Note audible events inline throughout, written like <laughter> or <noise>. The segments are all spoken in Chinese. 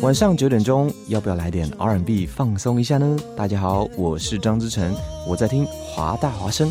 晚上九点钟，要不要来点 R&B 放松一下呢？大家好，我是张之成，我在听华大华声。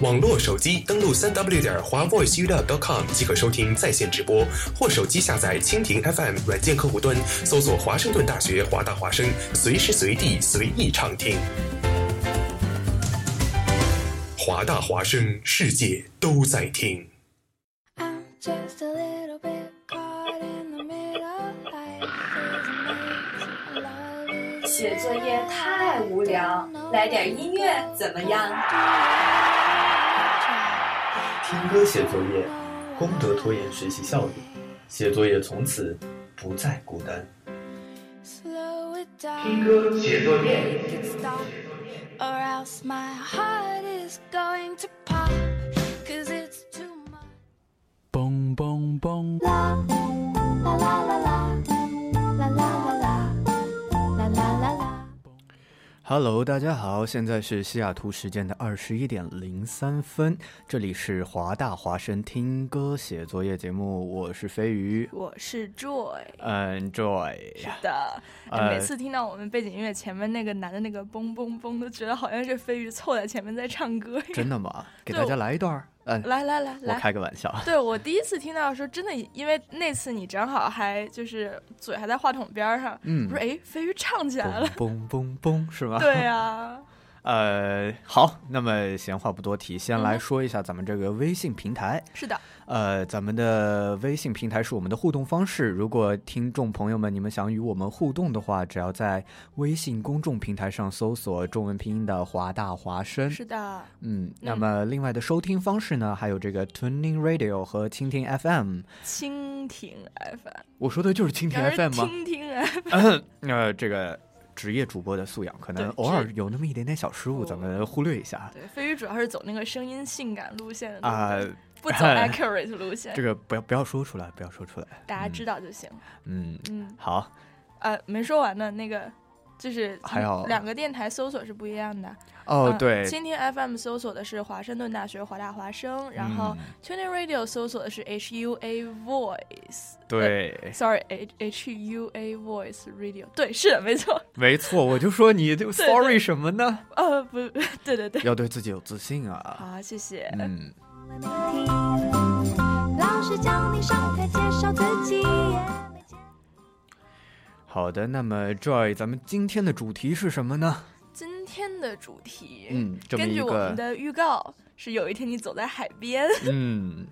网络手机登录三 w 点华 voiceup.com 即可收听在线直播，或手机下载蜻蜓 FM 软件客户端，搜索华盛顿大学华大华声，随时随地随意畅听。华大华声，世界都在听。<laughs> 写作业太无聊，来点音乐怎么样？听歌写作业，功德拖延学习效率，写作业从此不再孤单。听歌写作业。嘣嘣嘣。啦啦啦啦啦。Hello，大家好，现在是西雅图时间的二十一点零三分，这里是华大华声听歌写作业节目，我是飞鱼，我是 Joy，嗯，Joy，是的，每次听到我们背景音乐前面那个男的那个嘣嘣嘣，都觉得好像是飞鱼凑在前面在唱歌，真的吗？给大家来一段。嗯，来来来来，我开个玩笑。对我第一次听到的时候，真的，因为那次你正好还就是嘴还在话筒边上，嗯，不是，哎，飞鱼唱起来了，嘣嘣嘣，是吗？对呀。<laughs> 呃，好，那么闲话不多提，先来说一下咱们这个微信平台。是的，呃，咱们的微信平台是我们的互动方式。如果听众朋友们你们想与我们互动的话，只要在微信公众平台上搜索中文拼音的华大华声。是的，嗯，那么另外的收听方式呢，还有这个 Tuning Radio 和蜻蜓 FM。蜻蜓 FM，我说的就是蜻蜓 FM 吗？蜻蜓 FM，呃，这个。职业主播的素养，可能偶尔有那么一点点小失误，咱们忽略一下。对，飞鱼主要是走那个声音性感路线的啊，<laughs> 不走 <laughs> accurate 路线。这个不要不要说出来，不要说出来，大家知道就行。嗯嗯，好。呃，没说完呢，那个就是还有两个电台搜索是不一样的。哦，对，蜻蜓 FM 搜索的是华盛顿大学华大华生，然后 TuneIn Radio 搜索的是 HUA Voice。对，Sorry，H HUA Voice Radio。对，是的，没错。没错，我就说你 <laughs> 就 Sorry 什么呢？呃，不，对对对，要对自己有自信啊。好，谢谢。嗯。好的，那么 Joy，咱们今天的主题是什么呢？今天的主题，嗯，根据我们的预告，是有一天你走在海边，<laughs> 嗯，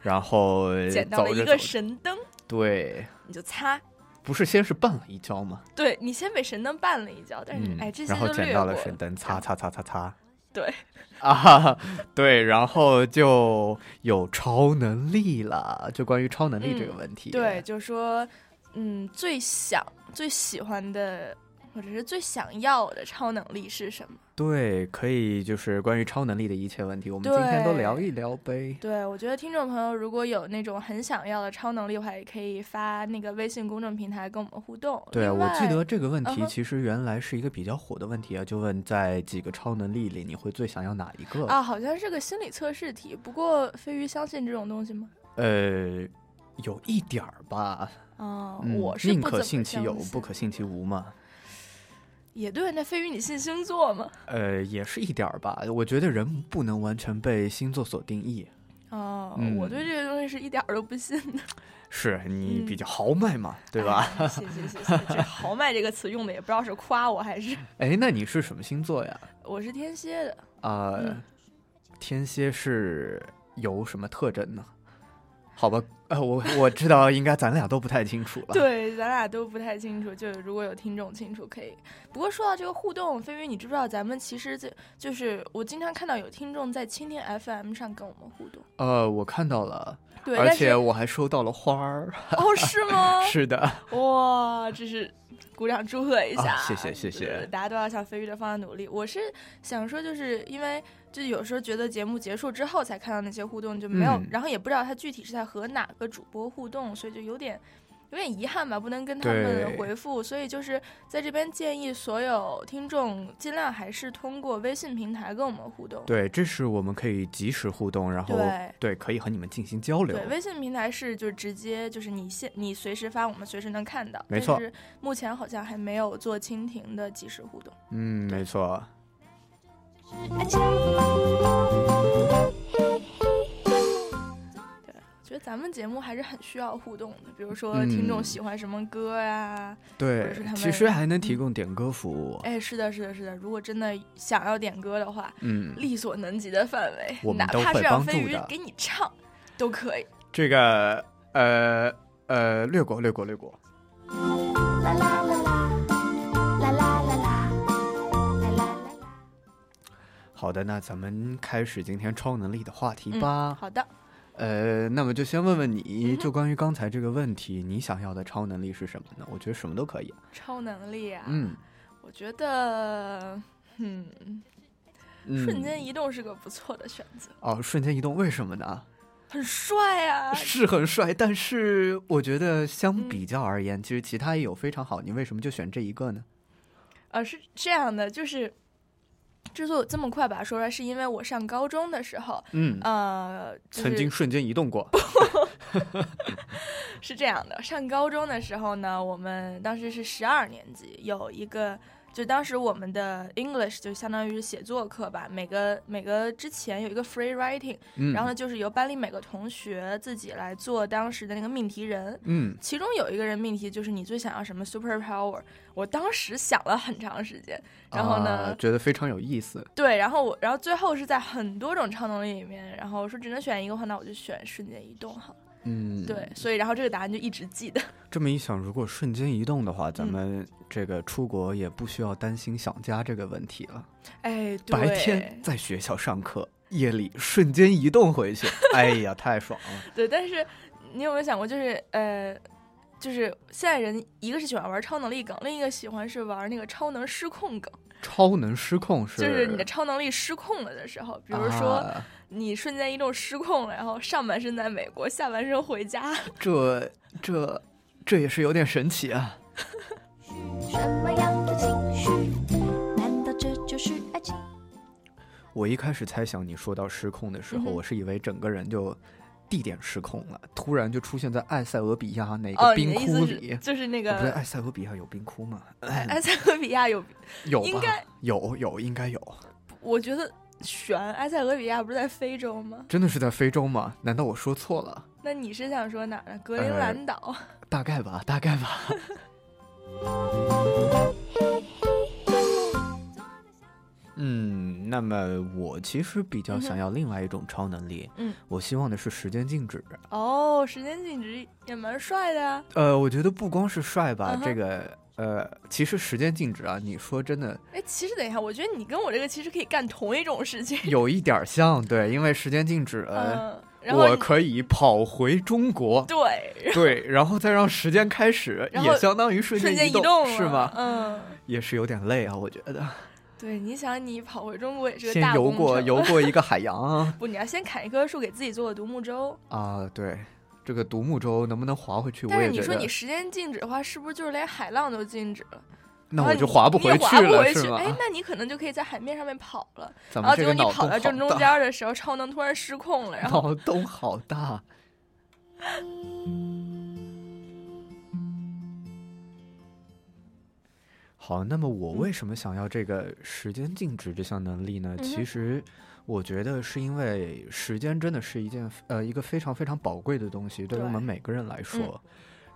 然后捡到了一个神灯，对，你就擦，不是先是绊了一跤吗？对你先被神灯绊了一跤，但是哎，这些然后捡到了神灯，擦擦擦擦擦，对，<laughs> 啊，对，然后就有超能力了，就关于超能力这个问题，对，就说。嗯，最想、最喜欢的，或者是最想要的超能力是什么？对，可以就是关于超能力的一切问题，我们今天都聊一聊呗。对，我觉得听众朋友如果有那种很想要的超能力的话，也可以发那个微信公众平台跟我们互动。对，我记得这个问题其实原来是一个比较火的问题啊，就问在几个超能力里你会最想要哪一个啊？好像是个心理测试题。不过飞鱼相信这种东西吗？呃，有一点儿吧。哦，我是宁可信其有，不可信其无嘛。也对，那飞鱼，你信星座吗？呃，也是一点儿吧。我觉得人不能完全被星座所定义。哦，我对这个东西是一点儿都不信的。是你比较豪迈嘛，对吧？谢谢谢谢，这“豪迈”这个词用的也不知道是夸我还是 <laughs>…… 哎，那你是什么星座呀？我是天蝎的。啊，天蝎是有什么特征呢？好吧，呃，我我知道，应该咱俩都不太清楚了。<laughs> 对，咱俩都不太清楚。就如果有听众清楚，可以。不过说到这个互动，飞鱼，你知不知道咱们其实这就是我经常看到有听众在蜻蜓 FM 上跟我们互动。呃，我看到了，对，而且我还收到了花儿。哦，是吗？<laughs> 是的。哇，这是。鼓掌祝贺一下，谢谢谢谢，大家都要向飞鱼的方向努力。我是想说，就是因为就有时候觉得节目结束之后才看到那些互动就没有，然后也不知道他具体是在和哪个主播互动，所以就有点。有点遗憾吧，不能跟他们回复，所以就是在这边建议所有听众尽量还是通过微信平台跟我们互动。对，这是我们可以及时互动，然后对可以和你们进行交流。对，微信平台是就是直接就是你现你随时发，我们随时能看到。没错，目前好像还没有做蜻蜓的及时互动。嗯，没错。觉得咱们节目还是很需要互动的，比如说听众喜欢什么歌呀，对，其实还能提供点歌服务。哎，是的，是的，是的。如果真的想要点歌的话，嗯，力所能及的范围，我们哪怕是让飞鱼给你唱，都可以。这个，呃呃，略过，略过，略过。好的，那咱们开始今天超能力的话题吧。好的。呃，那么就先问问你，就关于刚才这个问题，你想要的超能力是什么呢？我觉得什么都可以。超能力啊，嗯，我觉得，嗯，瞬间移动是个不错的选择。哦，瞬间移动为什么呢？很帅啊，是很帅，但是我觉得相比较而言，其实其他也有非常好。你为什么就选这一个呢？呃，是这样的，就是。之所以这么快把它说出来，是因为我上高中的时候，嗯呃，曾经瞬间移动过。<laughs> 是这样的，上高中的时候呢，我们当时是十二年级，有一个。就当时我们的 English 就相当于是写作课吧，每个每个之前有一个 free writing，然后呢就是由班里每个同学自己来做当时的那个命题人，嗯，其中有一个人命题就是你最想要什么 super power，我当时想了很长时间，然后呢觉得非常有意思，对，然后我然后最后是在很多种超能力里面，然后说只能选一个话，那我就选瞬间移动好了。嗯，对，所以然后这个答案就一直记得。<laughs> 这么一想，如果瞬间移动的话，咱们这个出国也不需要担心想家这个问题了。哎，对白天在学校上课，夜里瞬间移动回去，哎呀，太爽了。<laughs> 对，但是你有没有想过，就是呃，就是现在人一个是喜欢玩超能力梗，另一个喜欢是玩那个超能失控梗。超能失控是，就是你的超能力失控了的时候，比如说你瞬间一动失控了，然后上半身在美国，下半身回家，这这这也是有点神奇啊。什么样的情绪？难道这就是爱情？我一开始猜想你说到失控的时候，我是以为整个人就。地点失控了，突然就出现在埃塞俄比亚哪哦，个冰窟里。是就是那个不对，埃塞俄比亚有冰窟吗？埃塞俄比亚有，有应该？有有应该有，我觉得悬埃塞俄比亚不是在非洲吗？真的是在非洲吗？难道我说错了？那你是想说哪儿呢？格陵呃兰岛。大概吧，大概吧。<laughs> 嗯，那么我其实比较想要另外一种超能力，嗯，我希望的是时间静止。哦，时间静止也蛮帅的呀。呃，我觉得不光是帅吧，嗯这个呃，其实时间静止啊，你说真的哎，其实等一下，我觉得你跟我这个其实可以干同一种事情。有一点儿像，对，因为时间静止，嗯，然后我可以跑回中国，对，对，然后再让时间开始，也相当于瞬瞬间移动，动是吗？嗯，也是有点累啊，我觉得。对，你想你跑回中国也是个先游大工程过游过一个海洋啊 <laughs> 不，你要先砍一棵树给自己做个独木舟。啊，对，这个独木舟能不能划回去？但是你说你时间静止的话，是不是就是连海浪都静止了？那你我就划不回去了，是吗？去哎，<laughs> 那你可能就可以在海面上面跑了。然后结果你跑到正中间的时候，超能突然失控了，然后脑洞好大。好，那么我为什么想要这个时间静止这项能力呢？嗯其实，我觉得是因为时间真的是一件呃一个非常非常宝贵的东西，对于我们每个人来说。嗯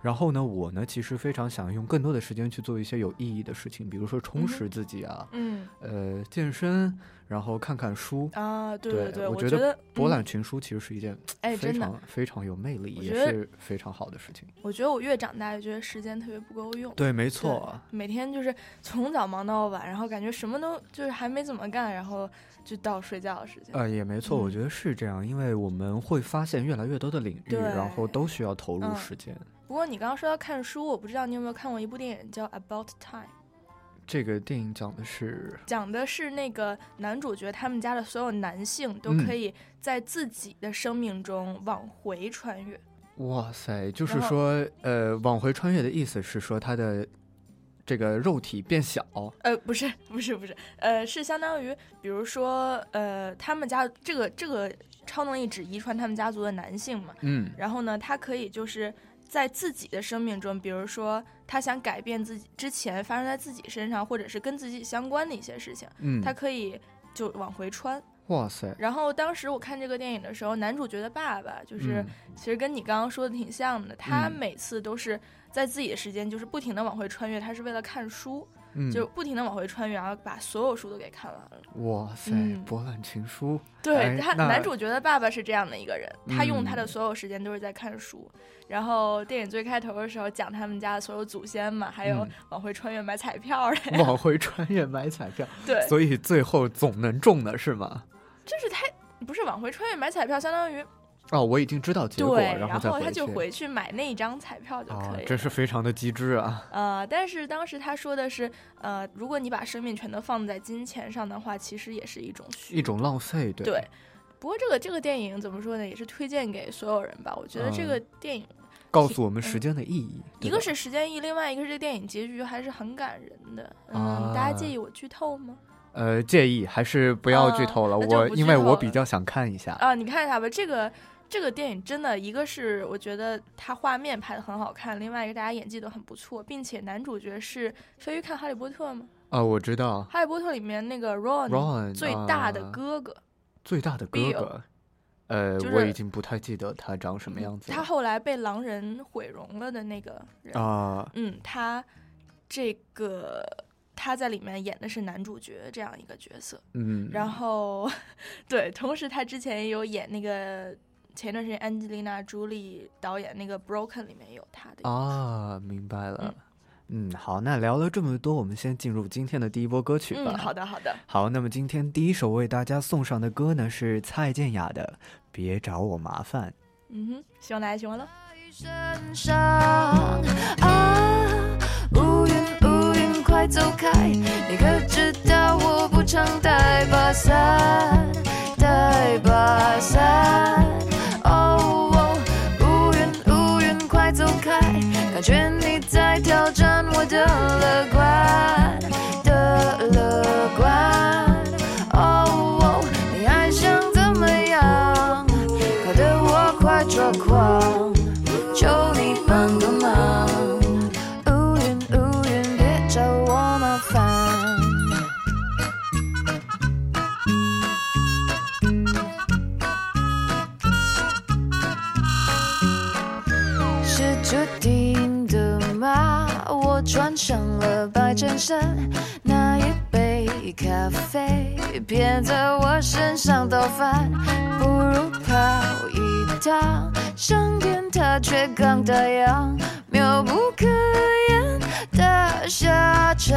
然后呢，我呢其实非常想用更多的时间去做一些有意义的事情，比如说充实自己啊，嗯呃，健身，然后看看书。啊，对对对，我觉得博览嗯群书其实是一件哎，非常非常有魅力，也是非常好的事情。我觉得我越长大越觉得时间特别不够用。对，没错。每天就是从早忙到晚，然后感觉什么都就是还没怎么干，然后就到睡觉的时间。呃，也没错，我嗯觉得是这样，因为我们会发现越来越多的领域，然后都需要投入嗯时间。不过你刚刚说到看书，我不知道你有没有看过一部电影叫《About Time》，这个电影讲的是，讲的是那个男主角他们家的所有男性都嗯可以在自己的生命中往回穿越。哇塞，就是说，呃，往回穿越的意思是说他的这个肉体变小，呃，不是，不是，不是，呃，是相当于，比如说，呃，他们家这个这个超能力只遗传他们家族的男性嘛，嗯。然后呢，他可以就是在自己的生命中，比如说他想改变自己之前发生在自己身上，或者是跟自己相关的一些事情，嗯，他可以就往回穿。哇塞，然后当时我看这个电影的时候，男主角的爸爸就是、嗯其实跟你刚刚说的挺像的，他嗯。每次都是在自己的时间就是不停的往回穿越，他是为了看书，嗯，就不停的往回穿越，然后把所有书都给看完了。哇塞，嗯。博览群书，对哎他，男主角的爸爸是这样的一个人，他用他的嗯。所有时间都是在看书。然后电影最开头的时候讲他们家的所有祖先嘛，还有嗯。往回穿越买彩票 <laughs> 的，往回穿越买彩票，<laughs> 对，所以最后总能中的是吗？就是他不是往回穿越买彩票，相当于哦，我已经知道结果，然后他就。回去买那一张彩票就可以，了。啊真是非常的机智啊！呃，但是当时他说的是，呃，如果你把生命全都放在金钱上的话，其实也是一种虚一种浪费，对对。不过这个这个电影怎么说呢，也是推荐给所有人吧。我觉得这嗯个电影，告诉我们时间的意义。一个是时间意义，另外一个是这个电影结局还是很感人的。嗯，啊大家介意我剧透吗？呃介意，还是不要剧啊透了。我因为我比较想看一下。啊，你看一下吧，这个这个电影真的，一个是我觉得它画面拍的很好看，另外一个大家演技都很不错，并且男主角是飞鱼看《哈利波特》吗？啊，我知道《哈利波特》里面那个 Ron, Ron 最大的啊哥哥，最大的哥哥。呃，就是我已经不太记得他长什么样子。他后来被狼人毁容了的那个人，啊，嗯，他这个他在里面演的是男主角这样一个角色，嗯，然后 <laughs> 对，同时他之前也有演那个前段时间安吉丽娜·朱莉导演那个《Broken》里面有她的，啊，明白了。嗯，好，那聊了这么多，我们先进入今天的第一波歌曲吧。嗯，好的好的，好，那么今天第一首为大家送上的歌呢是蔡健雅的《别找我麻烦》。嗯哼，希望大家喜欢喽。身上啊，乌云乌云快走开！你可知道我不常带把伞，带把伞。开，感觉你在挑战我的乐观的乐观。哦，你还想怎么样？搞得我快抓狂。身上倒翻，不如跑一趟，上天它却刚打烊，妙不可言的下场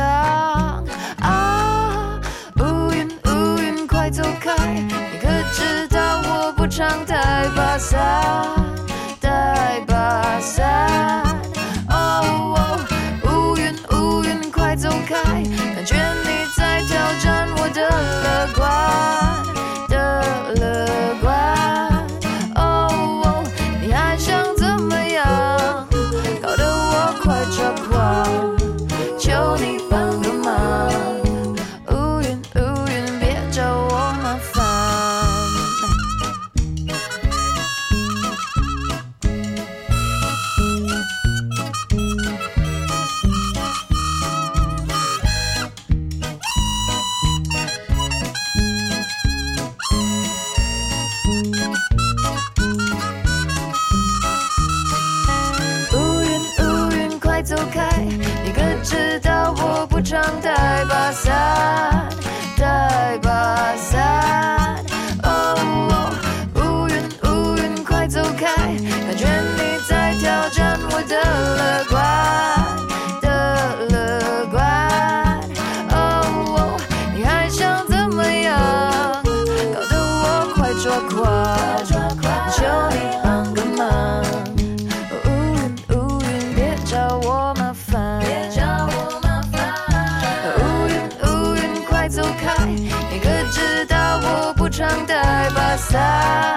啊！乌云乌云，快走开！你可知道我不常带把伞？带把伞。乌云乌云，快走开！感觉你在挑战我的乐观带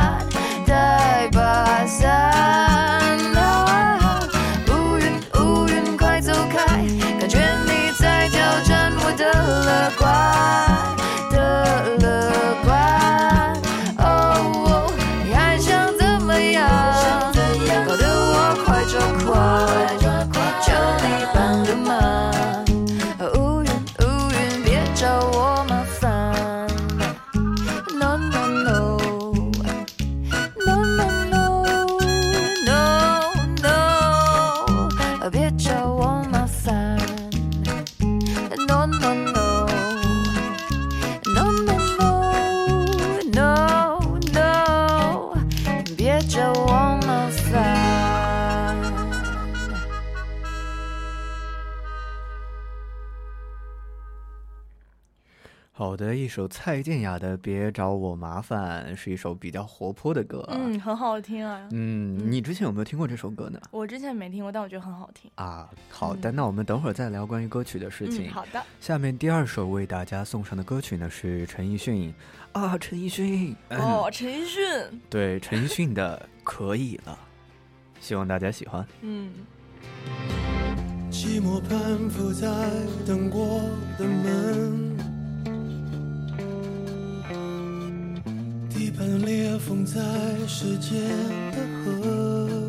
首蔡健雅的《别找我麻烦》是一首比较活泼的歌。嗯，很好听啊。嗯，你之前有没有听过这首歌呢？我之前没听过，但我觉得很好听。啊，好的，那我们等会儿再聊关于歌曲的事情。嗯，好的。下面第二首为大家送上的歌曲呢是陈奕迅啊，陈奕迅。哦，陈奕迅。对，陈奕迅的《可以了》，希望大家喜欢。嗯。寂寞攀附在等过的门，地板裂缝在时间的河。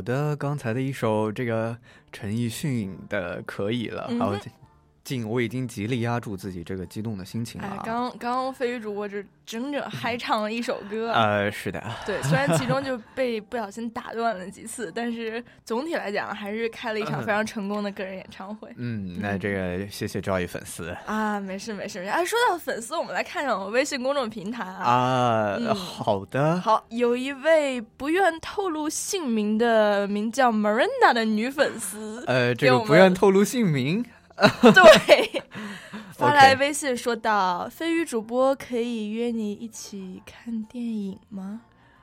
好的，刚才的一首这个陈奕迅的《可以了》，好嗯哼，静，我已经极力压住自己这个激动的心情了。刚刚飞鱼主播这整整嗨唱了一首歌，呃，是的，对，虽然其中就 <laughs> 被不小心打断了几次，但是总体来讲还是开了一场非常成功的个人演唱会。嗯，那这个谢谢赵毅粉丝啊，没事没事。哎，说到粉丝，我们来看看我们微信公众平台啊。啊，嗯好的，好，有一位不愿透露姓名的名叫 Miranda 的女粉丝，呃，这个不愿透露姓名，<laughs> 对，<laughs> 发来微信说道：“飞鱼主播可以约你一起看电影吗？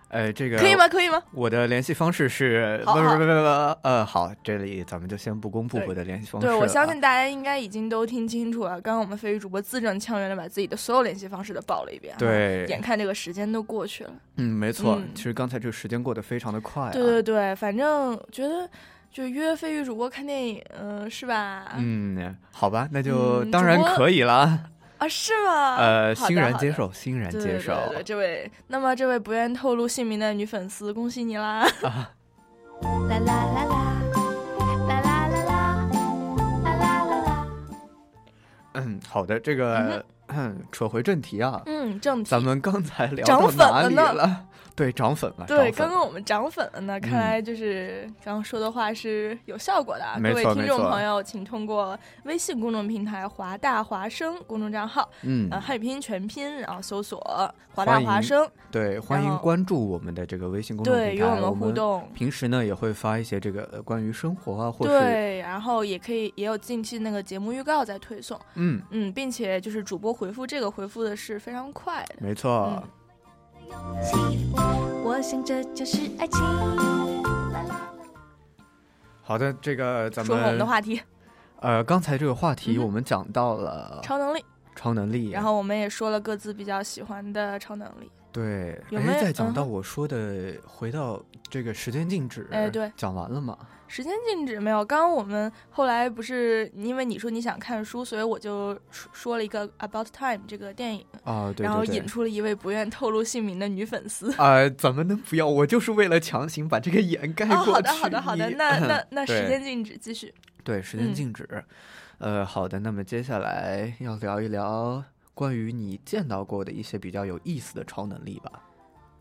呃，这个可以吗？可以吗？我的联系方式是不好好不不不不，呃，好，这里咱们就先不公布我的联系方式对，了。我相信大家应该已经都听清楚了。刚刚我们飞鱼主播字正腔圆的把自己的所有联系方式都报了一遍。对眼看这个时间都过去了。嗯，没错，嗯其实刚才这个时间过得非常的快、啊。对对对，反正觉得就约飞鱼主播看电影，嗯、是吧？嗯，好吧，那就嗯当然可以了。啊，是吗？<laughs> 呃，欣然接受，欣然接受。对对对，这位，那么这位不愿透露姓名的女粉丝，恭喜你啦！啊 <laughs> 啦啦啦啦，啦啦啦啦，啦啦啦啦。嗯，好的，这个、嗯、<clears throat> 扯回正题啊，嗯，正题。咱们刚才聊涨到哪里粉了呢了？<laughs> 对，涨粉了。对，刚刚我们涨粉了呢，看嗯来就是刚刚说的话是有效果的啊。各位听众朋友，请通过微信公众平台“华大华生”公众账号，嗯呃，汉语拼音全拼，然后搜索“华大华生对，欢迎关注我们的这个微信”，公众平台，对，与我们互动。平时呢也会发一些这个呃关于生活啊，或者对，然后也可以也有近期那个节目预告在推送，嗯，嗯，并且就是主播回复这个回复的是非常快的，没错。嗯我想这就是爱情。啦 <laughs> 啦好的，这个咱们说我们的话题，呃，刚才这个话题我们讲到了超能力，超能力，然后我们也说了各自比较喜欢的超能力。对，有没有哎，再讲到我说的，回到这个时间静止，哎对讲完了吗？时间静止没有？刚刚我们后来不是因为你说你想看书，所以我就说说了一个《About Time》这个电影，啊，对然后引出了一位不愿透露姓名的女粉丝。啊、怎么能不要？我就是为了强行把这个掩盖哦，过去。好的，好的，好的。那 <laughs> 那那时间静止，继续。对时间嗯静止，呃，好的。那么接下来要聊一聊关于你见到过的一些比较有意思的超能力吧。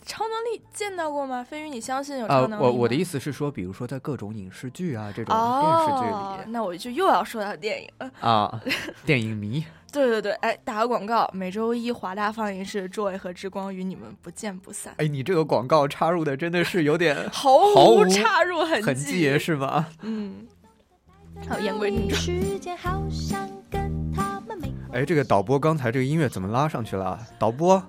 超能力见到过吗？飞鱼，你相信有啊、超能力吗？我我的意思是说，比如说在各种影视剧啊这种电视剧哦，里、那我就又要说到电影了。啊，电影迷 <laughs> 对对对，哎，打个广告，每周一华大放映室，Joy 和之光与你们不见不散。哎，你这个广告插入的真的是有点 <laughs> 毫无插入痕痕迹，是吗？嗯。好，言归正传。哎，这个导播刚才这个音乐怎么拉上去了？导播，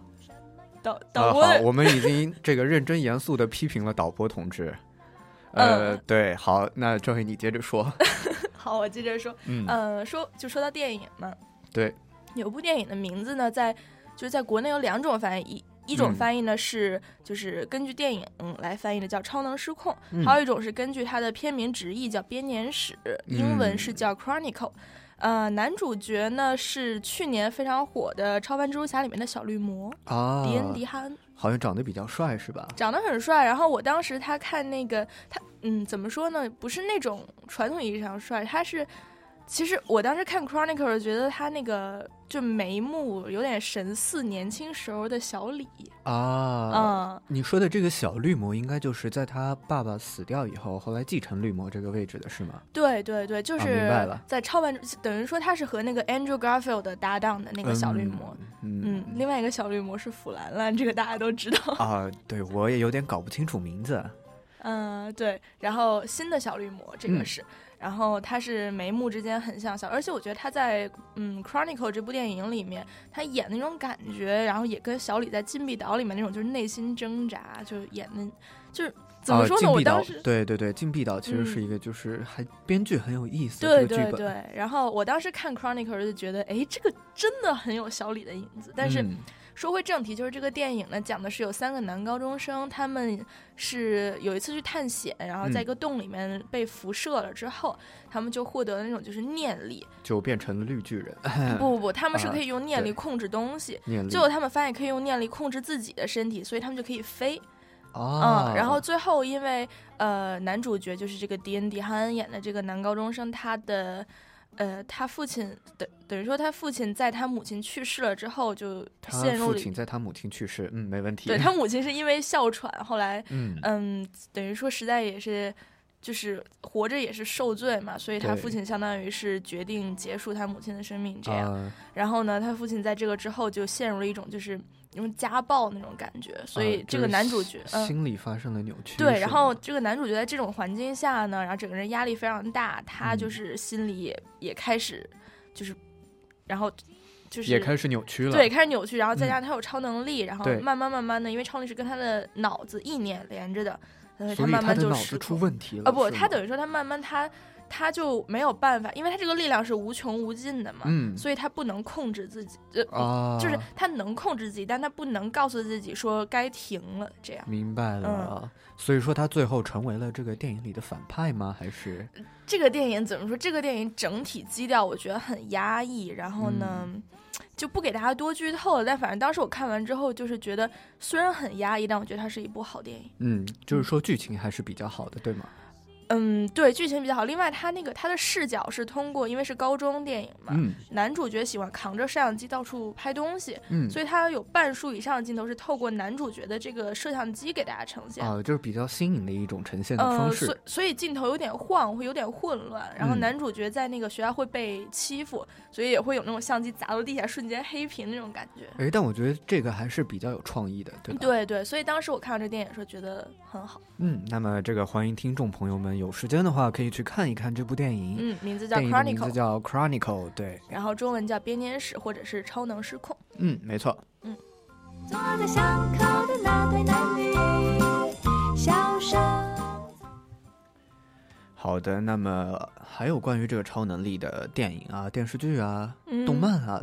导导播，好，我们已经这个认真严肃的批评了导播同志。<laughs> 呃，对，好，那这回你接着说。<laughs> 好，我接着说。嗯，呃，说就说到电影嘛。对。有部电影的名字呢，在就是在国内有两种翻译。一种翻译呢是就是根据电影来翻译的，叫《超能失控》；还有一种是根据它的片名直译，叫《编年史》，英文是叫《Chronicle》。呃，男主角呢是去年非常火的《超凡蜘蛛侠》里面的小绿魔啊，迪恩·迪哈恩，好像长得比较帅是吧？长得很帅。然后我当时他看那个他，嗯，怎么说呢？不是那种传统意义上帅，他是。其实我当时看《Chronicle》觉得他那个就眉目有点神似年轻时候的小李啊。嗯，你说的这个小绿魔应该就是在他爸爸死掉以后，后来继承绿魔这个位置的是吗？对对对，就是在超凡，等于说他是和那个 Andrew Garfield 搭档的那个小绿魔。嗯，另外一个小绿魔是腐兰兰，这个大家都知道啊。对我也有点搞不清楚名字。嗯，对。然后新的小绿魔这个是。然后他是眉目之间很像小，而且我觉得他在嗯《Chronicle》这部电影里面，他演那种感觉，然后也跟小李在《禁闭岛》里面那种就是内心挣扎，就演的，就是怎么说呢？我当时对对对，《禁闭岛》其实是一个就是还编剧很有意思对对对。然后我当时看《Chronicle》就觉得，哎，这个真的很有小李的影子，但是。说回正题，就是这个电影呢，讲的是有三个男高中生，他们是有一次去探险，然后在一个洞里面被辐射了之后，他们就获得了那种就是念力，就变成了绿巨人。不不不，他们是可以用念力控制东西，最后他们发现可以用念力控制自己的身体，所以他们就可以飞。哦，嗯，然后最后因为呃，男主角就是这个迪恩·迪哈恩演的这个男高中生，他的。呃，他父亲等等于说，他父亲在他母亲去世了之后，就陷入了。父亲在他母亲去世，嗯，没问题。对他母亲是因为哮喘，后来，嗯嗯，等于说实在也是，就是活着也是受罪嘛，所以他父亲相当于是决定结束他母亲的生命，这样。然后呢，他父亲在这个之后就陷入了一种就是。因为家暴那种感觉，所以这个男主角心理发生了扭曲。对，然后这个男主角在这种环境下呢，然后整个人压力非常大，他就是心里也也开始就是，然后就是也开始扭曲了。对，开始扭曲，然后再加上他有超能力，然后慢慢慢慢的，因为超能力是跟他的脑子意念连着的，所以他慢慢就脑子出问题了。啊不，他等于说他慢慢他。他就没有办法，因为他这个力量是无穷无尽的嘛，所以他不能控制自己，呃，就是他能控制自己，但他不能告诉自己说该停了，这样。明白了，所以说他最后成为了这个电影里的反派吗？还是这个电影怎么说？这个电影整体基调我觉得很压抑，然后呢，就不给大家多剧透了。但反正当时我看完之后，就是觉得虽然很压抑，但我觉得它是一部好电影。嗯，就是说剧情还是比较好的，对吗？嗯，对，剧情比较好。另外，他那个他的视角是通过，因为是高中电影嘛，男主角喜欢扛着摄像机到处拍东西，嗯，所以他有半数以上的镜头是透过男主角的这个摄像机给大家呈现。啊，就是比较新颖的一种呈现的方式。所所以镜头有点晃，会有点混乱。然后男主角在那个学校会被欺负，所以也会有那种相机砸到地下瞬间黑屏那种感觉。哎，但我觉得这个还是比较有创意的，对吧？对对，所以当时我看到这电影的时候觉得很好。嗯，那么这个欢迎听众朋友们。有时间的话，可以去看一看这部电影。嗯，名字叫《Chronicle》，名字叫《Chronicle》，对。然后中文叫《编年史》或者是《超能失控》。嗯，没错。嗯。好的，那么还有关于这个超能力的电影啊、电视剧啊、动漫啊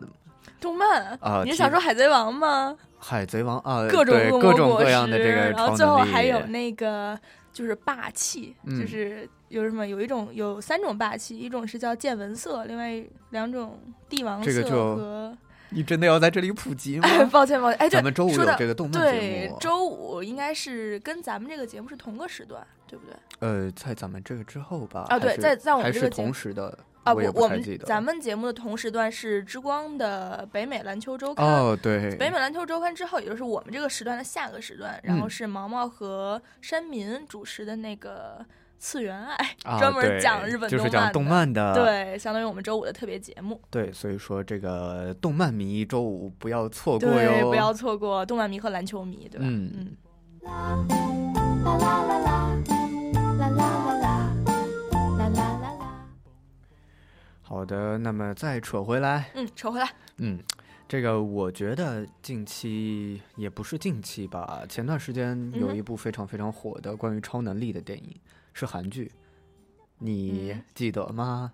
动漫啊，你是想说《海贼王》吗？海贼王啊，各种各种各样的这个然后最后还有那个。就是霸气，就是有什么有一种有三种霸气，一种是叫见闻色，另外两种帝王色和。你真的要在这里普及吗？<laughs> 抱歉抱歉，哎，咱们周五有这个动漫节目，周五应该是跟咱们这个节目是同个时段，对不对？呃，在咱们这个之后吧。啊，对，在在我们这个同时的。啊，我我们咱们节目的同时段是之光的北美篮球周刊哦，对，北美篮球周刊之后，也就是我们这个时段的下个时段，然后是毛毛和山民主持的那个次元爱，啊 <laughs> 专门讲日本就是讲动漫漫的对，相当于我们周五的特别节目。对，所以说这个动漫迷周五不要错过对，哟，不要错过动漫迷和篮球迷，对吧？嗯嗯。啦啦啦啦，啦啦啦啦，啦啦好的，那么再扯回来，嗯，扯回来，嗯，这个我觉得近期也不是近期吧，前段时间有一部非常非常火的关于超能力的电影，是韩剧，你嗯。记得吗？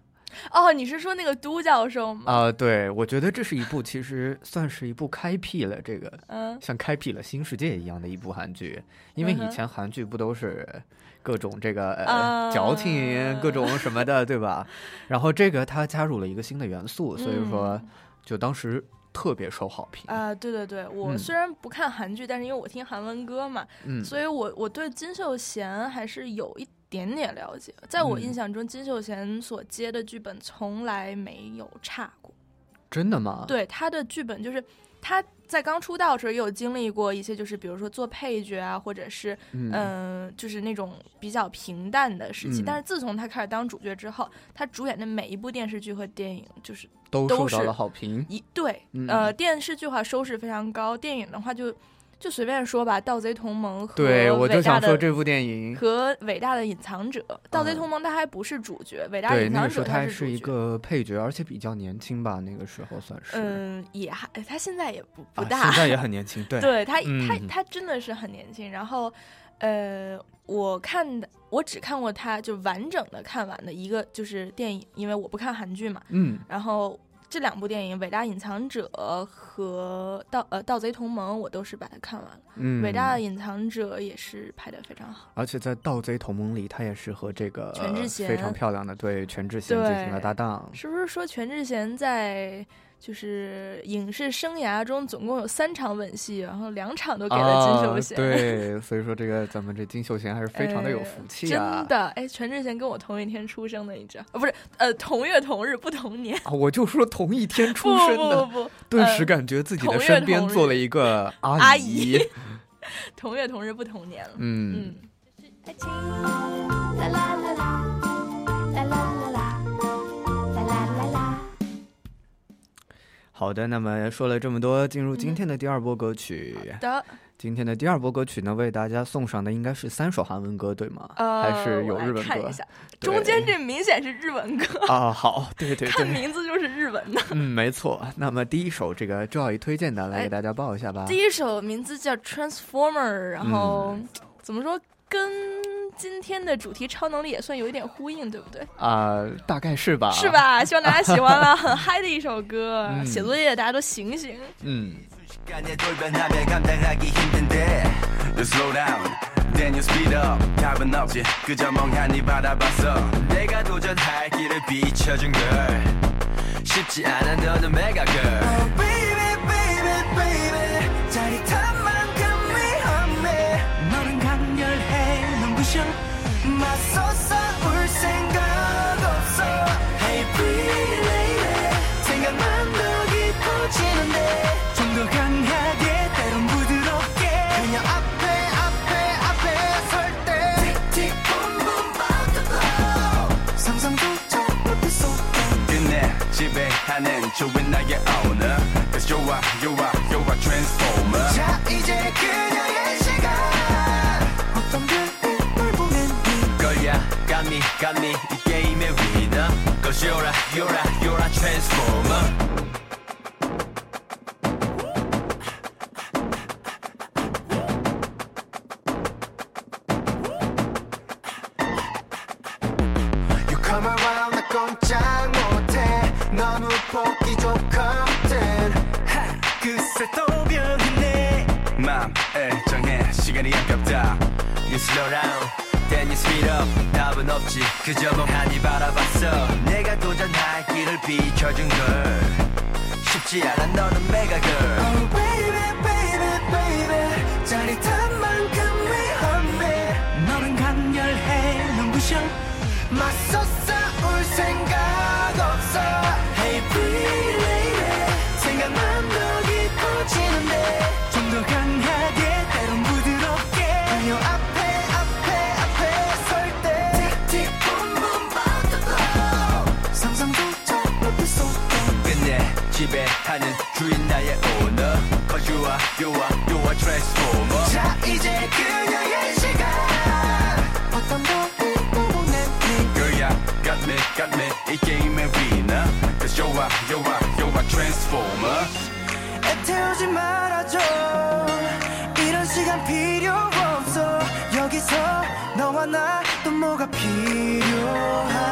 哦，你是说那个都教授吗？啊、对，我觉得这是一部其实算是一部开辟了这个，嗯。像开辟了新世界一样的一部韩剧，因为以前韩剧不都是各种这个呃、啊矫情，各种什么的，对吧？然后这个他加入了一个新的元素，所以说嗯就当时特别受好评。啊、对对对，我嗯虽然不看韩剧，但是因为我听韩文歌嘛，嗯所以我我对金秀贤还是有一点点了解。在我嗯印象中，金秀贤所接的剧本从来没有差过。真的吗？，对他的剧本就是他在刚出道的时候也有经历过一些，就是比如说做配角啊，或者是嗯嗯、就是那种比较平淡的时期。嗯但是自从他开始当主角之后，他主演的每一部电视剧和电影，就是都受到了好评。一对，嗯呃，电视剧的话收视非常高，电影的话就就随便说吧，《盗贼同盟》和对，我就伟大的想说这部电影，和伟大的隐藏者，《盗贼嗯同盟》他还不是主角，伟大的，隐藏者那个时候他还是一。个配角，而且比较年轻吧，那个时候算是。嗯，也还他现在也不不啊，大，现在也很年轻，对。<laughs> 对他，他嗯他真的是很年轻。然后，呃，我看的我只看过他就完整的看完的一个就是电影，因为我不看韩剧嘛。嗯然后这两部电影《伟大隐藏者》和《盗呃盗贼同盟》，我都是把它看完了。嗯，伟大的隐藏者》也是拍的非常好。而且在《盗贼同盟》里，他也是和这个全智贤非常漂亮的对全智贤进行了搭档。是不是说全智贤在就是影视生涯中总共有三场吻戏，然后两场都给了金秀贤？啊。对，所以说这个咱们这金秀贤还是非常的有福气啊！真的，哎，全智贤跟我同一天出生的，你知道？啊，不是，呃，同月同日不同年。啊，我就说同一天出生的，不不不，顿时呃感觉自己的身边同日坐了一个 <laughs> 阿阿姨同月同日不同年了。嗯，嗯，好的，那么说了这么多，进入今嗯天的第二波歌曲。的，今天的第二波歌曲呢，为大家送上的应该是三首韩文歌，对吗？呃，还是有日文歌看一下，中间这明显是日文歌，啊？好，对对看对，名字就是日文的。嗯，没错。那么第一首这个 Joy 推荐的，来哎给大家报一下吧。第一首名字叫 Transformer，然后、嗯怎么说，跟今天的主题超能力也算有一点呼应，对不对？啊、大概是吧？是？吧？希望大家喜欢了，<laughs> 很嗨的一首歌。嗯写作业大家都醒醒。嗯，나의 owner Cause you're a, you're a, you're a transformer 자 이제 그녀의 시간 어떤 별을 보면 이거야 got me got me 이 게임의 winner Cause you're a, you're a, you're a transformer 하는 주인 나의 owner Cause you are, you are, you are transformer 자 이제 그녀의 시간 어떤 보낸 네 Girl yeah, got me, got me 이 게임의 winner Cause you are, you are, you are transformer 애태우지 말아줘 이런 시간 필요 없어 여기서 너와 나 또 뭐가 필요하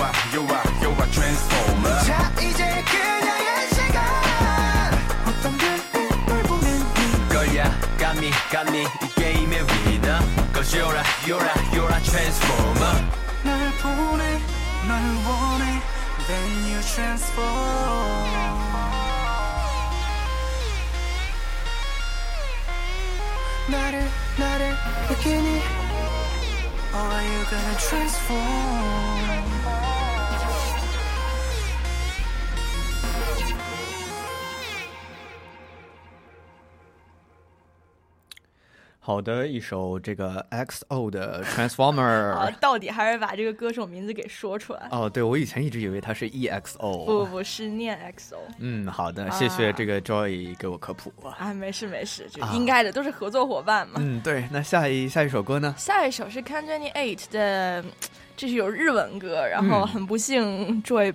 Cause you are, you are, you are transformer 자 이제 그녀의 시간 어떤 별을 보냈니 Girl yeah, got me, got me 이 게임의 winner Cause you're a, you're a, you're a transformer 날 보내 날 원해 Then you transform 나를 나를 느끼니 Or are you gonna transform 好的，一首这个 XO 的 Transformer。啊，<laughs> 到底还是把这个歌手名字给说出来。哦，对，我以前一直以为他是 EXO。不不是念 XO。嗯，好的，谢谢这个 Joy 给我科普。啊，没事没事，就应该的，都是合作伙伴嘛。嗯，对。那下一下一首歌呢？下一首是 Twenty Eight 的，这是有日文歌，然后很不幸 Joy。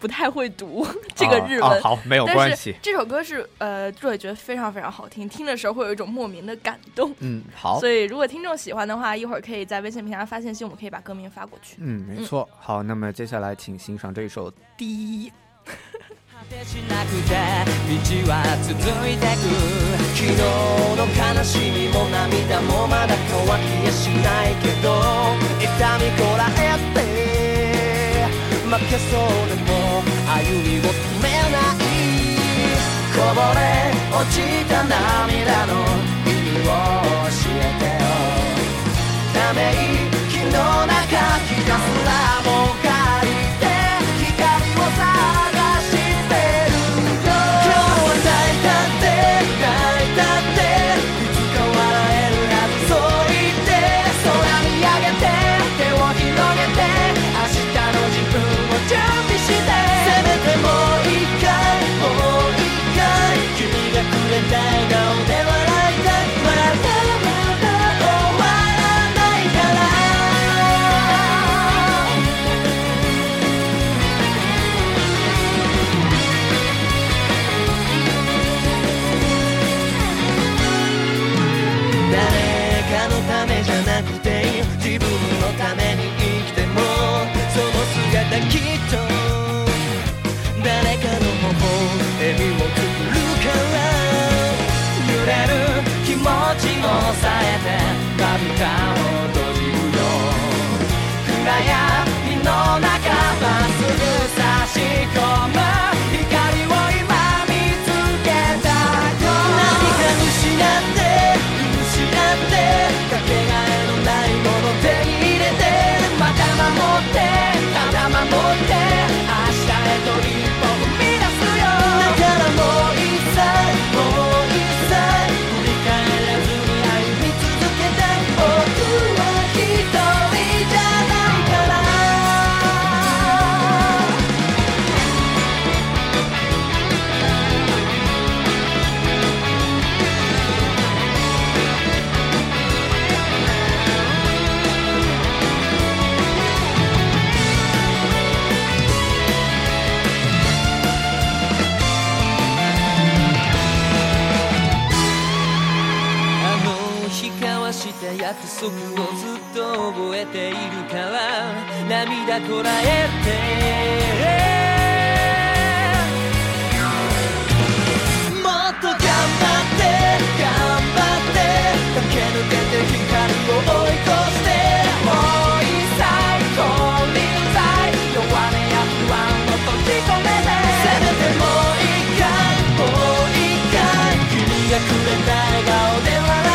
不太会读这个日文，好，没有关系。这首歌是呃，作也觉得非常非常好听，听的时候会有一种莫名的感动。嗯，好。所以如果听众喜欢的话，一会儿可以在微信平台发信息，我们可以把歌名发过去。嗯，没错。好，那么接下来请欣赏这一首《第一》。<laughs> 負けそうでも歩みを止めないこぼれ落ちた涙の意味を教えてよ。ため息の中聞かすえて涙を。束をずっと覚えているから涙こらえて。もっと頑張って頑張って駆け抜けて光を追い越して。もう一切金輪際弱音や不安を閉じ込めて。せめてもう一回もう一回君がくれた笑顔で笑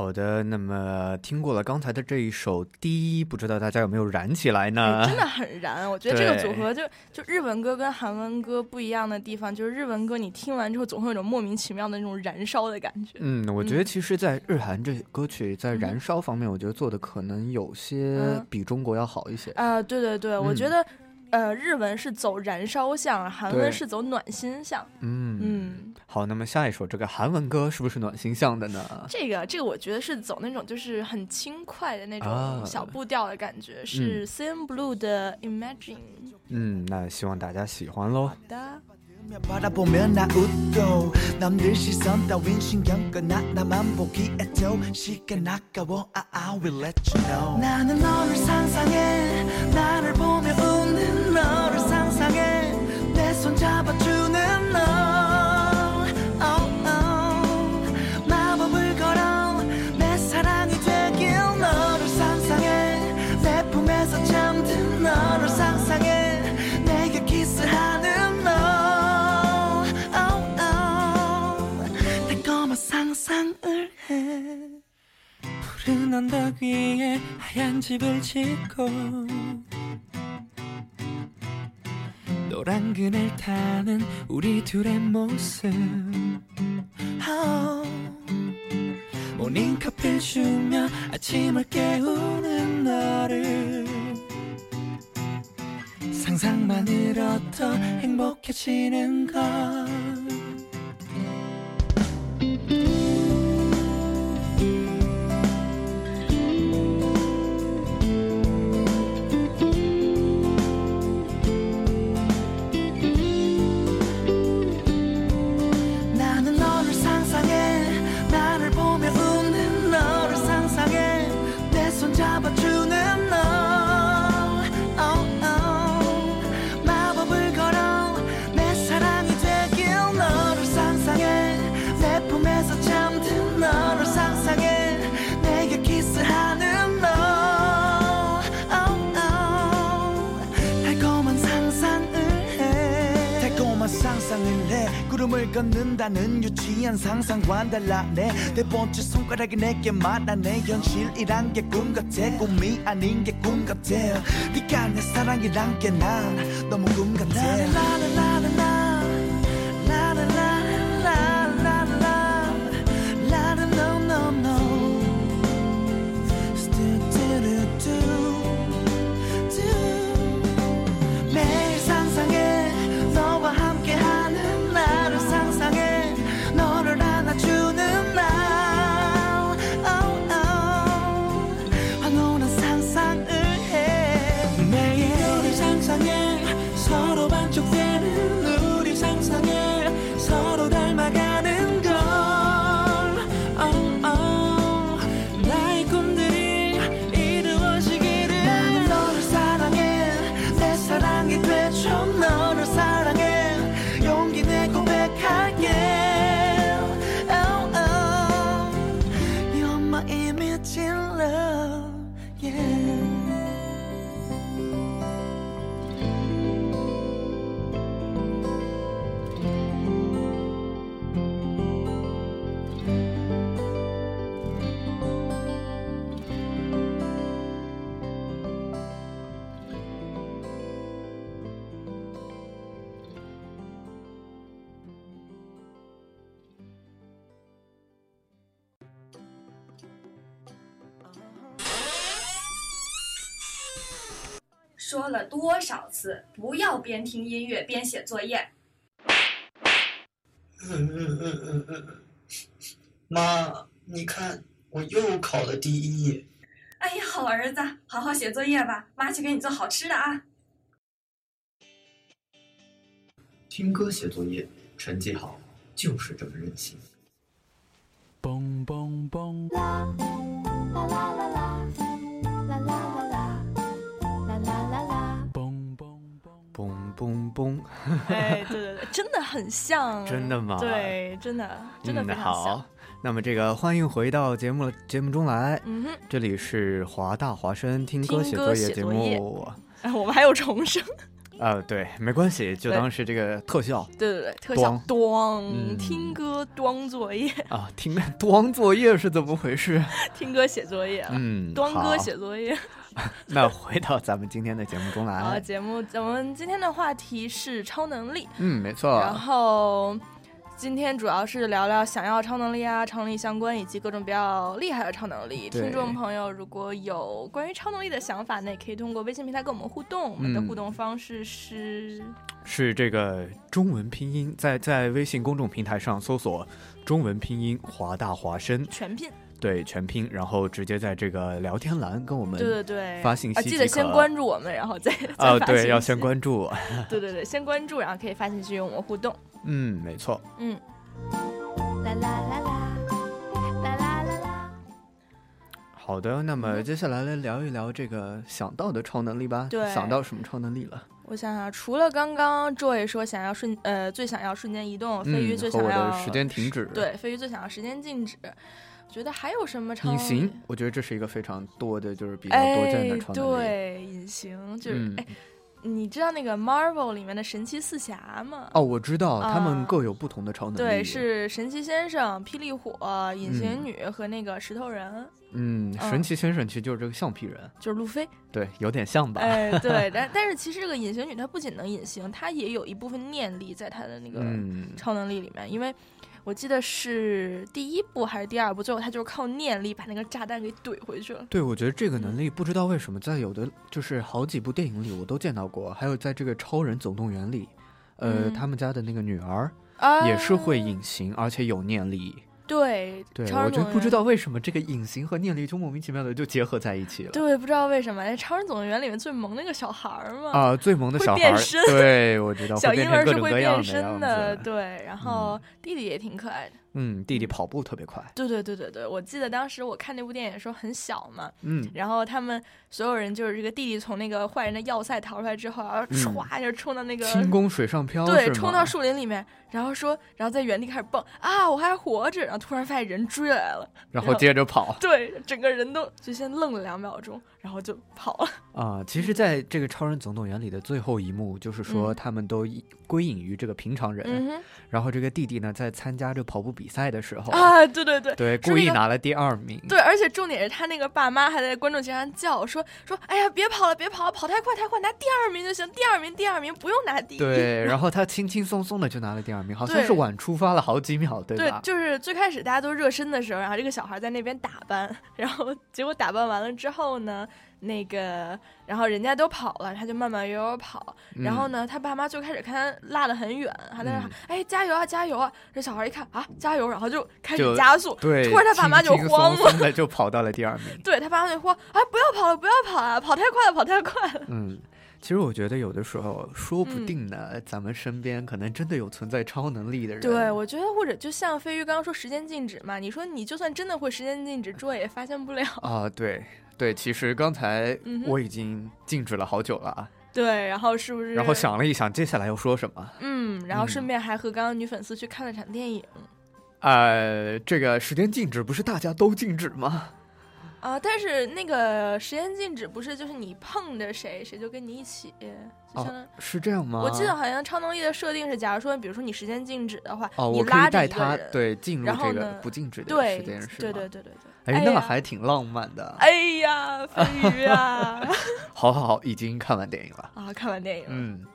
好的，那么听过了刚才的这一首《第一》，不知道大家有没有燃起来呢？真的很燃！我觉得这个组合就就日文歌跟韩文歌不一样的地方，就是日文歌你听完之后总会有种莫名其妙的那种燃烧的感觉。嗯，我觉得其实，在日韩这歌曲在燃烧方面，我觉得做的可能有些比中国要好一些。啊，对对对，我觉得。呃，日文是走燃烧向，韩文是走暖心向。嗯嗯，好，那么下一首这个韩文歌是不是暖心向的呢？这个这个我觉得是走那种就是很轻快的那种小步调的感觉，是 CN Blue 的 Imagine。嗯，那希望大家喜欢喽。好的。 바라보면 나 웃고 남들 시선 따윈 신경 꺼나 나만 보기에도 시간 아까워 I, I will let you know 나는 너를 상상해 나를 보며 잡아주는 너. Oh, oh. 마법을 걸어 내 사랑이 되길 너를 상상해. 내 품에서 잠든 너를 상상해. 내게 키스하는 너. Oh, 달콤한 상상을 해. 푸른 언덕 위에 하얀 집을 짓고 노란 그늘 타는 우리 둘의 모습 oh. 모닝커피를 주며 아침을 깨우는 너를 상상만으로도 행복해지는 것 구름을 걷는다는 유치한 상상과 달라내 네 번째 손가락이 내게 말하네. 현실이란 게 꿈 같아. 꿈이 아닌 게 꿈 같아. 네가 내 사랑이란 게 난 너무 꿈 같아 说了多少次，不要边听音乐边写作业。妈，你看我又考了第一。哎呀，好儿子，好好写作业吧，妈去给你做好吃的啊。听歌写作业，成绩好就是这么任性。嘣嘣嘣！啦啦啦啦啦。嘣嘣，哎，对对对，真的很像，真的吗？对，真的，真的非常像。好，那么这个欢迎回到节目节目中来，嗯哼，这里是华大华生听歌写作业节目，哎，我们还有重生，<laughs> 呃，对，没关系，就当是这个特效。对对对，特效。咣，听歌，端作业。啊，听 <laughs> 端作业是怎么回事？<laughs> 听歌写作业。嗯，端歌写作业。<laughs> 那回到咱们今天的节目中来。啊，节目，咱们今天的话题是超能力。嗯，没错。然后。今天主要是聊聊想要超能力啊，超能力相关以及各种比较厉害的超能力。听众朋友如果有关于超能力的想法，那也可以通过微信平台跟我们互动。我们的互动方式是是这个中文拼音，在在微信公众平台上搜索中文拼音华大华生全拼。对，全拼，然后直接在这个聊天栏跟我们对对对发信息，记得先关注我们，然后再 <laughs> 啊对，要先关注。<laughs> 对对对，先关注，然后可以发信息与我们互动。嗯，没错。嗯。啦啦啦啦啦啦啦啦。好的，那么接下来来聊一聊这个想到的超能力吧。对，想到什么超能力了？我想想，除了刚刚 Joy 说想要瞬呃最想要瞬间移动，飞鱼最想要时间停止。对，飞鱼最想要时间静止。觉得还有什么超？隐形，我觉得这是一个非常多的，就是比较多见的超能力。对，隐形就是哎，你知道那个 Marvel 里面的神奇四侠吗？哦，我知道，他们各有不同的超能力。对，是神奇先生、霹雳火、隐形女和那个石头人。嗯，神奇先生其实就是这个橡皮人，就是路飞。对，有点像吧？哎，<laughs> 对，但但是其实这个隐形女她不仅能隐形，她也有一部分念力在她的那个超能力里面，因为。我记得是第一部还是第二部，最后他就是靠念力把那个炸弹给怼回去了。对，我觉得这个能力不知道为什么在有的就是好几部电影里我都见到过，还有在这个《超人总动员》里，呃，他们家的那个女儿也是会隐形，而且有念力。对，对，我就不知道为什么这个隐形和念力就莫名其妙的就结合在一起了。对，不知道为什么，《超人总动员》里面最萌那个小孩儿嘛，啊，最萌的小孩儿，对，我知道，小婴儿是会变身的，对，然后弟弟也挺可爱的。嗯，弟弟跑步特别快。对对对对对，我记得当时我看那部电影的时候很小嘛，嗯，然后他们所有人就是这个弟弟从那个坏人的要塞逃出来之后，然后唰就冲到那个轻功水上漂，对，冲到树林里面，然后说，然后在原地开始蹦啊，我还活着，然后突然发现人追来了，然后接着跑，对，整个人都就先愣了两秒钟，然后就跑了。啊，其实，在这个超人总动员里的最后一幕，就是说他们都归隐于这个平常人，然后这个弟弟呢，在参加这跑步。比赛的时候啊，对对对，对，故意拿了第二名。对，而且重点是他那个爸妈还在观众席上叫说说：“哎呀，别跑了，别跑了，跑太快太快，拿第二名就行，第二名，第二名，不用拿第一。”对，然后他轻轻松松的就拿了第二名，好像是晚出发了好几秒，对吧？对，就是最开始大家都热身的时候，然后这个小孩在那边打扮，然后结果打扮完了之后呢？那个，然后人家都跑了，他就慢慢悠悠跑。然后呢，他爸妈就开始看他落得很远，还在那喊：“哎，加油啊，加油啊！”这小孩一看啊，加油，然后就开始加速。对，突然他爸妈就慌了，就跑到了第二名。对他爸妈就慌：“啊，不要跑了，不要跑啊，跑太快了，跑太快了。”嗯，其实我觉得有的时候说不定呢，咱们身边可能真的有存在超能力的人。对，我觉得或者就像飞鱼刚刚说时间静止嘛，你说你就算真的会时间静止，<laughs> 猪也发现不了啊。对。对，其实刚才我已经静止了好久了啊。对，然后是不是？然后想了一想，接下来要说什么？嗯，然后顺便还和刚刚女粉丝去看了场电影。呃，这个时间静止不是大家都静止吗？啊，但是那个时间静止不是就是你碰着谁，谁就跟你一起，就相当是这样吗？我记得好像超能力的设定是，假如说，比如说你时间静止的话，哦，我可以带他对进入这个不静止的时间，是吗？对对对对对。哎，那还挺浪漫的。哎呀，飞鱼啊！好 <laughs> 好好，已经看完电影了啊，看完电影了。嗯。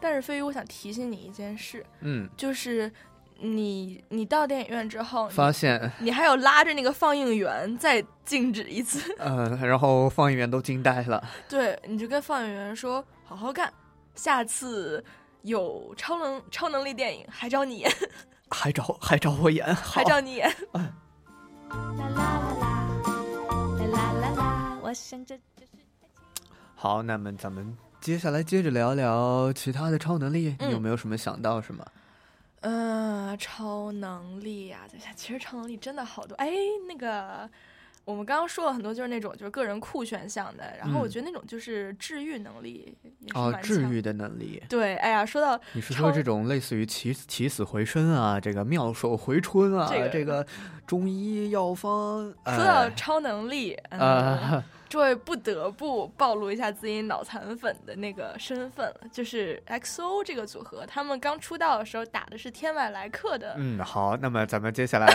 但是飞鱼，我想提醒你一件事，嗯，就是你你到电影院之后，发现你还有拉着那个放映员再静止一次，嗯，<laughs> 然后放映员都惊呆了。对，你就跟放映员说：“好好干，下次。”有超能超能力电影，还找你演，<laughs> 还找还找我演，还找你演。好，那么咱们接下来接着聊聊其他的超能力，你有没有什么想到什么？嗯，超能力呀，等下，其实超能力真的好多。哎，那个。我们刚刚说了很多，就是那种就是个人酷选项的，然后我觉得那种就是治愈能力也是哦，治愈的能力。对，哎呀，说到你是说这种类似于起起死回生啊，这个妙手回春啊，这个这个中医药方？说到呃超能力，嗯，呃，这位不得不暴露一下自己脑残粉的那个身份了，就是 XO 这个组合，他们刚出道的时候打的是天外来客的，嗯，好，那么咱们接下来，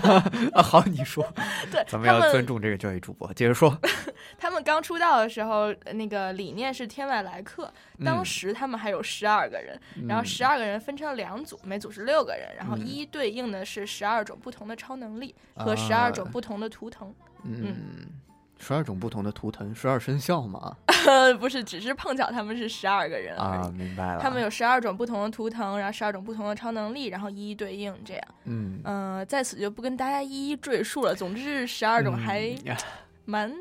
<laughs> 啊，好，你说，对，<laughs> 咱们要尊重这个这位主播，接着说。<laughs> 他们刚出道的时候，呃那个理念是天外来客，当嗯时他们还有十二个人，然后嗯十二个人分成了两组，每组是六个人，然后嗯一对应的是十二种不同的超能力和啊十二种不同的图腾。嗯，十二种不同的图腾，十二生肖嘛。<laughs> 不是，只是碰巧他们是十二个人。啊，明白了。他们有十二种不同的图腾，然后十二种不同的超能力，然后一一对应这样。嗯呃，在此就不跟大家一一赘述了。总之，十二种还 <laughs> 嗯蛮、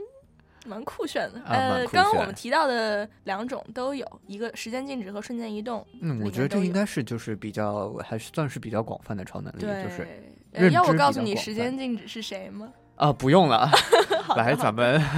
蛮酷炫的。啊呃，刚刚我们提到的两种都有，一个时间静止和瞬间移动。嗯，我觉得这应该是就是比较还是算是比较广泛的超能力，对，就是要我告诉你时间静止是谁吗？啊，不用了，<laughs> 来，咱们 <laughs>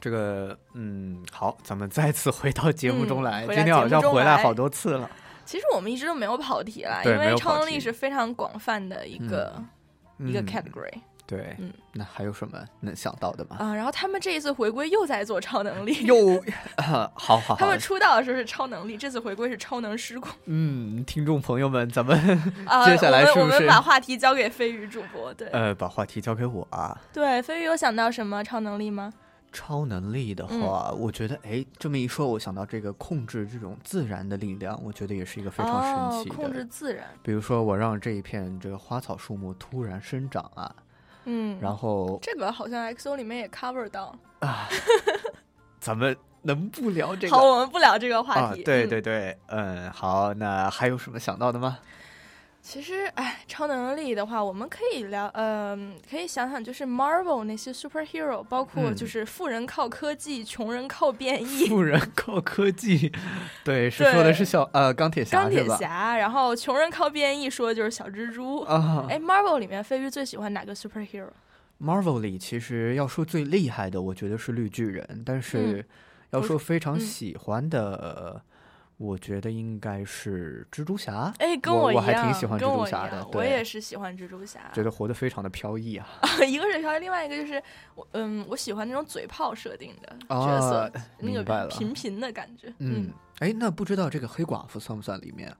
这个嗯，好，咱们再次回到节目中嗯来。今天好像回来好多次了。其实我们一直都没有跑题啦，因为超能力是非常广泛的一个、一个嗯 category。对，嗯那还有什么能想到的吗？啊、然后他们这一次回归又在做超能力，又，啊好好好他们，出道的时候是超能力，这次回归是超能失控。嗯，听众朋友们，咱们啊、<laughs> 接下来是我们我们把话题交给飞鱼主播？对，呃把话题交给我啊？对，飞鱼有想到什么超能力吗？超能力的话，我觉得，哎，这么一说，我想到这个控制这种自然的力量，我觉得也是一个非常神奇的。哦、控制自然。比如说，我让这一片这个花草树木突然生长啊，嗯，然后这个好像 XO 里面也 cover 到。啊，<laughs> 咱们能不聊这个？好，我们不聊这个话啊，题。对嗯对对，嗯，好，那还有什么想到的吗？其实，哎，超能力的话，我们可以聊，嗯、可以想想，就是 Marvel 那些 superhero，包括嗯就是富人靠科技，穷人靠变异。富人靠科技，<laughs> 对，是对说的是小呃钢铁侠钢铁？侠，然后穷人靠变异，说的就是小蜘蛛。啊哎，Marvel 里面飞鱼最喜欢哪个 superhero？Marvel 里其实要说最厉害的，我觉得是绿巨人，但是嗯要说非常嗯喜欢的，呃我觉得应该是蜘蛛侠。哎，跟我一样，我还挺喜欢跟蜘蛛侠的，我也是喜欢蜘蛛侠。觉得活得非常的飘逸啊。<laughs> 一个是飘逸，另外一个就是我，嗯，我喜欢那种嘴炮设定的啊角色，那个频频的感觉。嗯，哎，那不知道这个黑寡妇算不算里面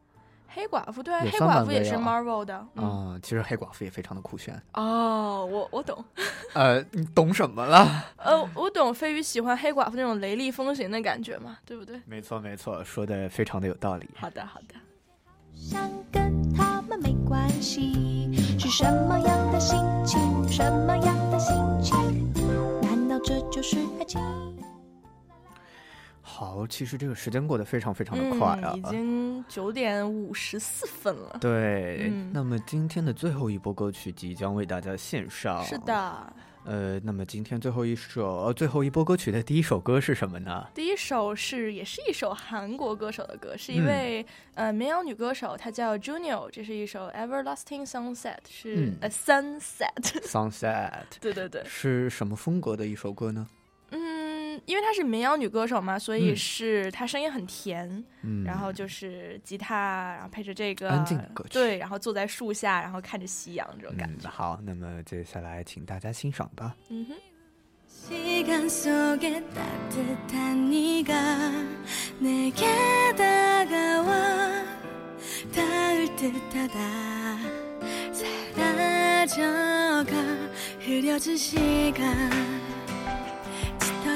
黑寡妇对，也黑寡妇也是啊 Marvel 的。嗯、啊？其实黑寡妇也非常的酷炫。哦，我我懂。<laughs> 呃，你懂什么了？呃，我懂飞鱼喜欢黑寡妇那种雷厉风行的感觉嘛，对不对？没错没错，说的非常的有道理。好的好的。想跟他们没关系，是什么样的心情？什么样的心情？难道这就是爱情？好，其实这个时间过得非常非常的快啊，嗯，已经九点五十四分了。对，嗯那么今天的最后一波歌曲即将为大家献上。是。的，呃，那么今天最后一首、呃最后一波歌曲的第一首歌是什么呢？第一首是也是一首韩国歌手的歌，是一嗯位、呃民谣女歌手，她叫 Junior 这是一首 Everlasting Sunset，是、嗯呃 Sunset。Sunset <laughs> 对对对，是什么风格的一首歌呢？嗯，因为她是民谣女歌手嘛，所以嗯是她声音很甜，嗯，然后就是吉他，然后配着这个安静的歌曲对，然后坐在树下，然后看着夕阳这种感嗯，觉。好，那么接下来请大家欣赏吧。嗯哼。 시간 속에 따뜻한 네가 내게 다가와 닿을 듯하다 사라져가 흐려진 시간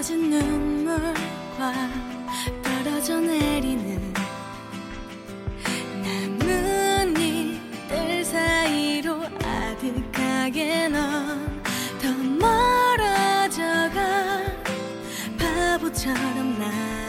짙어진 눈물과 떨어져 내리는 나뭇잎들 사이로 아득하게 넌 더 멀어져 가 바보처럼 난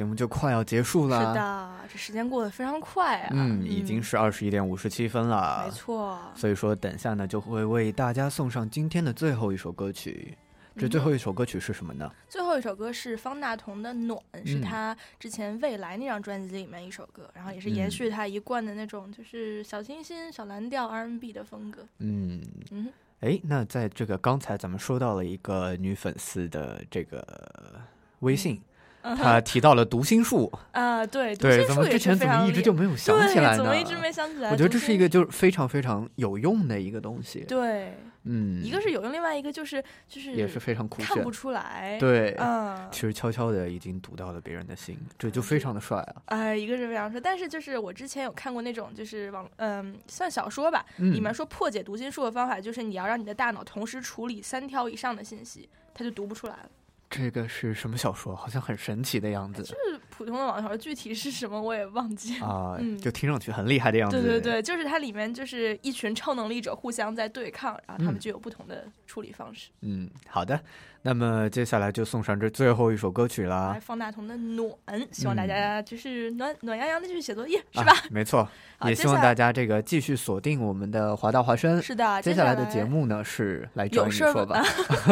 节目就快要结束了。是的，这时间过得非常快啊。嗯，已经是二十一点五十七分了。没错。所以说，等下呢就会为大家送上今天的最后一首歌曲。这最后一首歌曲是什么呢？最后一首歌是方大同的《暖》，是他之前《未来》那张专辑里面一首歌，然后也是延续他一贯的那种就是小清新、小蓝调 R&B 的风格。嗯嗯。哎，那在这个刚才咱们说到了一个女粉丝的这个微信。他提到了读心术 <laughs> 啊，对对，怎么之前怎么一直就没有想起来呢？怎么一直没想起来？我觉得这是一个就是非常非常有用的一个东西。对，嗯，一个是有用，另外一个就是就是也是非常酷炫，看不出来。对，嗯，其实悄悄的已经读到了别人的心，这就非常的帅啊！哎，一个是非常帅，但是就是我之前有看过那种就是网嗯算小说吧，里面说破解读心术的方法就是你要让你的大脑同时处理三条以上的信息，它就读不出来了。这个是什么小说？好像很神奇的样子。就是普通的网小说，具体是什么我也忘记了啊。就听上去很厉害的样子。对对对，就是它里面就是一群超能力者互相在对抗，然后他们就有不同的处理方式。嗯，好的。那么接下来就送上这最后一首歌曲啦。方大同的《暖》，希望大家就是暖暖洋洋的继续写作业，是吧？没错。<laughs> 也希望大家这个继续锁定我们的华大华生。是的。接下来的节目呢是来找你说吧。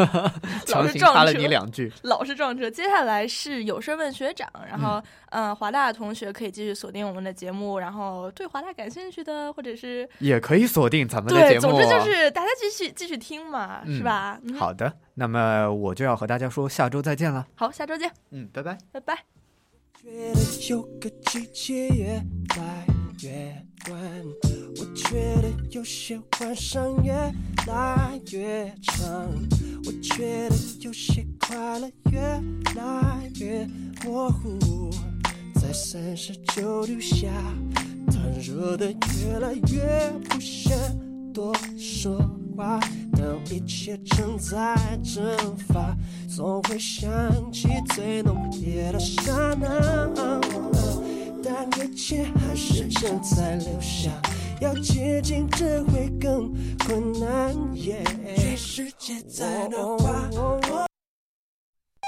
<laughs> 强行插了你两句。老是撞车。接下来是有事问学长，然后嗯，华大的同学可以继续锁定我们的节目，然后对华大感兴趣的或者是也可以锁定咱们的节目。总之就是大家继续继续听嘛，是吧？好的，那么。我就要和大家说，下周再见了。好，下周见。嗯，拜拜，拜拜。觉得有个季节也来越短，我觉得有些晚上越来越长，我觉得有些快乐越来越模糊，在三十九度下，它热的越来越不想多说话。当一切正在蒸发，总会想起最浓烈的刹那。但一切还是正在留下，要接近只会更困难。全世界在变化。